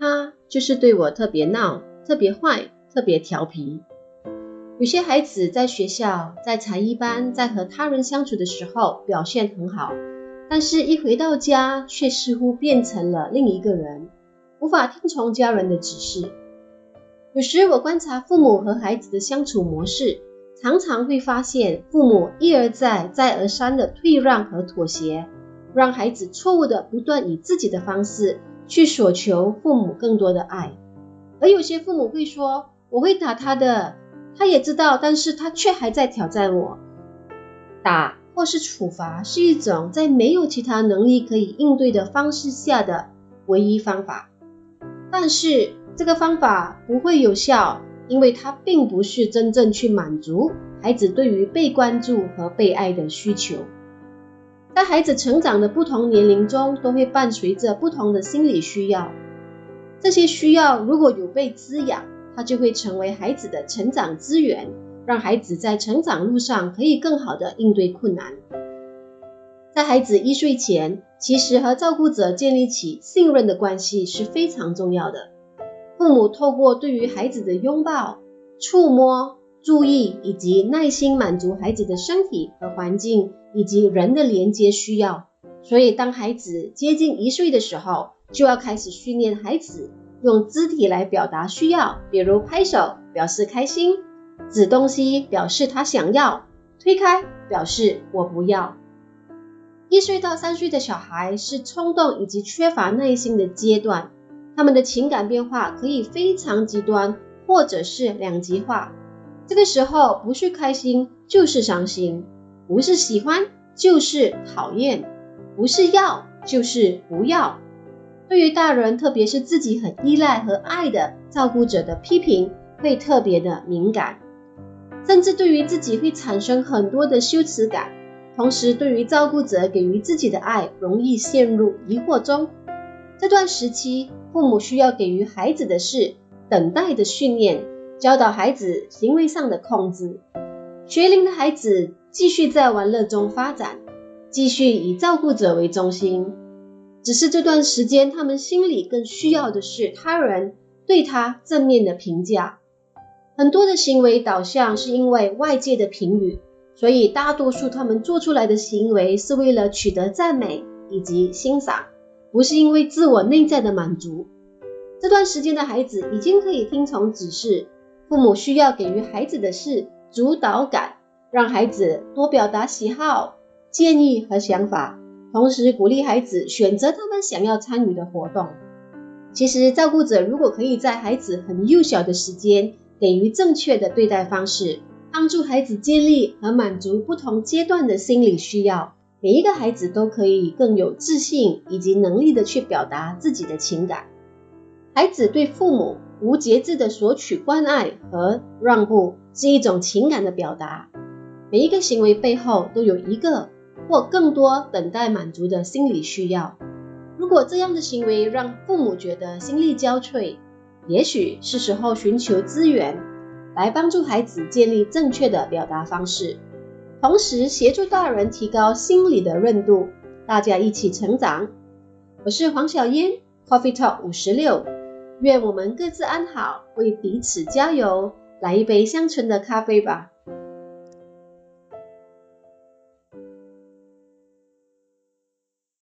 他就是对我特别闹、特别坏、特别调皮。有些孩子在学校、在才艺班、在和他人相处的时候表现很好，但是一回到家却似乎变成了另一个人，无法听从家人的指示。有时我观察父母和孩子的相处模式，常常会发现父母一而再、再而三的退让和妥协，让孩子错误的不断以自己的方式去索求父母更多的爱。而有些父母会说：“我会打他的。”他也知道，但是他却还在挑战我。打或是处罚是一种在没有其他能力可以应对的方式下的唯一方法，但是这个方法不会有效，因为它并不是真正去满足孩子对于被关注和被爱的需求。在孩子成长的不同年龄中，都会伴随着不同的心理需要。这些需要如果有被滋养，它就会成为孩子的成长资源，让孩子在成长路上可以更好的应对困难。在孩子一岁前，其实和照顾者建立起信任的关系是非常重要的。父母透过对于孩子的拥抱、触摸、注意以及耐心满足孩子的身体和环境以及人的连接需要。所以，当孩子接近一岁的时候，就要开始训练孩子。用肢体来表达需要，比如拍手表示开心，指东西表示他想要，推开表示我不要。一岁到三岁的小孩是冲动以及缺乏耐心的阶段，他们的情感变化可以非常极端，或者是两极化。这个时候不是开心就是伤心，不是喜欢就是讨厌，不是要就是不要。对于大人，特别是自己很依赖和爱的照顾者的批评，会特别的敏感，甚至对于自己会产生很多的羞耻感。同时，对于照顾者给予自己的爱，容易陷入疑惑中。这段时期，父母需要给予孩子的是等待的训练，教导孩子行为上的控制。学龄的孩子继续在玩乐中发展，继续以照顾者为中心。只是这段时间，他们心里更需要的是他人对他正面的评价。很多的行为导向是因为外界的评语，所以大多数他们做出来的行为是为了取得赞美以及欣赏，不是因为自我内在的满足。这段时间的孩子已经可以听从指示，父母需要给予孩子的是主导感，让孩子多表达喜好、建议和想法。同时鼓励孩子选择他们想要参与的活动。其实，照顾者如果可以在孩子很幼小的时间给予正确的对待方式，帮助孩子建立和满足不同阶段的心理需要，每一个孩子都可以更有自信以及能力的去表达自己的情感。孩子对父母无节制的索取关爱和让步是一种情感的表达。每一个行为背后都有一个。或更多等待满足的心理需要。如果这样的行为让父母觉得心力交瘁，也许是时候寻求资源来帮助孩子建立正确的表达方式，同时协助大人提高心理的韧度，大家一起成长。我是黄小嫣，Coffee Talk 五十六，愿我们各自安好，为彼此加油，来一杯香醇的咖啡吧。